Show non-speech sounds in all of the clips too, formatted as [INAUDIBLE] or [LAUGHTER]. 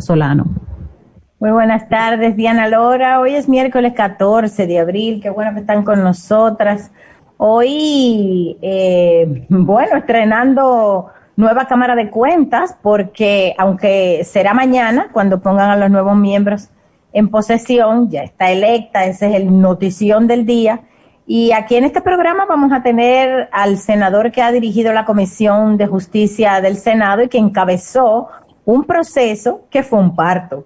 Solano. Muy buenas tardes, Diana Lora. Hoy es miércoles 14 de abril. Qué bueno que están con nosotras. Hoy, eh, bueno, estrenando nueva Cámara de Cuentas, porque aunque será mañana cuando pongan a los nuevos miembros en posesión, ya está electa, ese es el notición del día. Y aquí en este programa vamos a tener al senador que ha dirigido la Comisión de Justicia del Senado y que encabezó un proceso que fue un parto.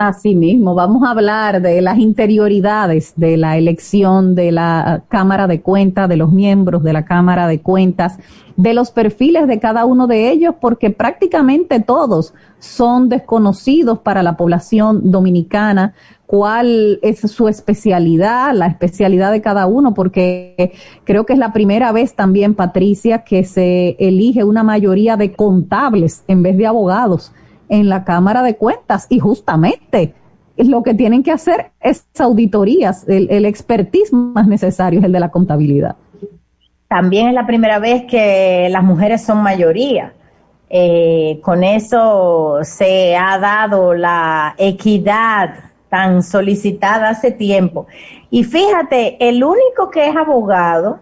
Así mismo, vamos a hablar de las interioridades de la elección de la Cámara de Cuentas, de los miembros de la Cámara de Cuentas, de los perfiles de cada uno de ellos, porque prácticamente todos son desconocidos para la población dominicana, cuál es su especialidad, la especialidad de cada uno, porque creo que es la primera vez también, Patricia, que se elige una mayoría de contables en vez de abogados en la Cámara de Cuentas y justamente lo que tienen que hacer es auditorías, el, el expertise más necesario es el de la contabilidad. También es la primera vez que las mujeres son mayoría. Eh, con eso se ha dado la equidad tan solicitada hace tiempo. Y fíjate, el único que es abogado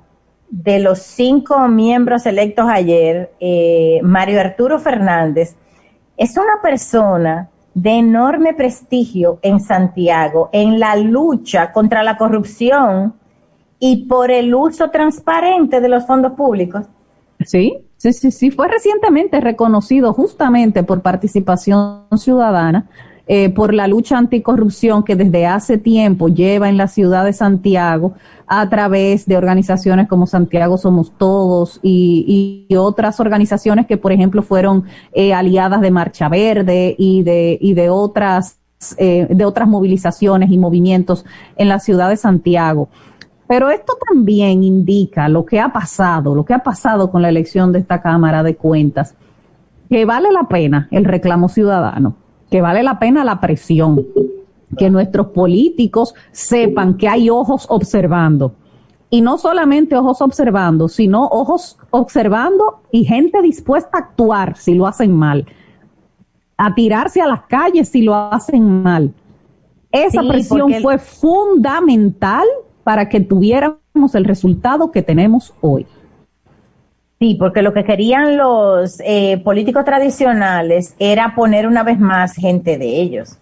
de los cinco miembros electos ayer, eh, Mario Arturo Fernández, es una persona de enorme prestigio en Santiago en la lucha contra la corrupción y por el uso transparente de los fondos públicos. Sí, sí, sí, sí, fue recientemente reconocido justamente por participación ciudadana eh, por la lucha anticorrupción que desde hace tiempo lleva en la ciudad de Santiago a través de organizaciones como Santiago Somos Todos y, otras organizaciones que, por ejemplo, fueron eh, aliadas de Marcha Verde y de, y otras eh, de otras movilizaciones y movimientos en la ciudad de Santiago. Pero esto también indica lo que ha pasado, lo que ha pasado con la elección de esta Cámara de Cuentas, que vale la pena el reclamo ciudadano que vale la pena la presión, que nuestros políticos sepan que hay ojos observando. Y no solamente ojos observando, sino ojos observando y gente dispuesta a actuar si lo hacen mal, a tirarse a las calles si lo hacen mal. Esa presión fue fundamental para que tuviéramos el resultado que tenemos hoy. Sí, porque lo que querían los eh, políticos tradicionales era poner una vez más gente de ellos.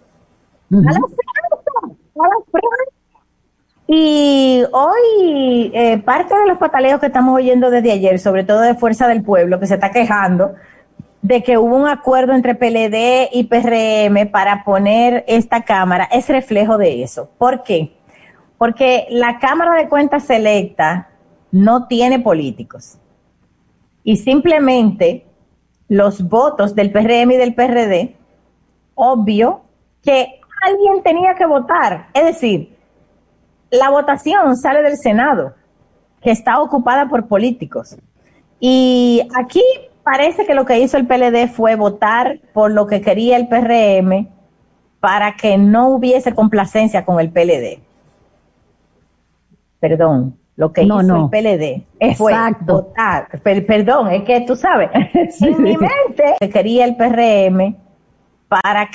Y hoy eh, parte de los pataleos que estamos oyendo desde ayer, sobre todo de Fuerza del Pueblo, que se está quejando de que hubo un acuerdo entre PLD y PRM para poner esta Cámara, es reflejo de eso. ¿Por qué? Porque la Cámara de Cuentas Selecta no tiene políticos y simplemente los votos del PRM y del PRD, obvio que alguien tenía que votar. Es decir, la votación sale del Senado, que está ocupada por políticos. Y aquí parece que lo que hizo el PLD fue votar por lo que quería el PRM para que no hubiese complacencia con el PLD. Perdón, lo que hizo el PLD fue votar, perdón, es que tú sabes, [LAUGHS] en mi mente quería el PRM para que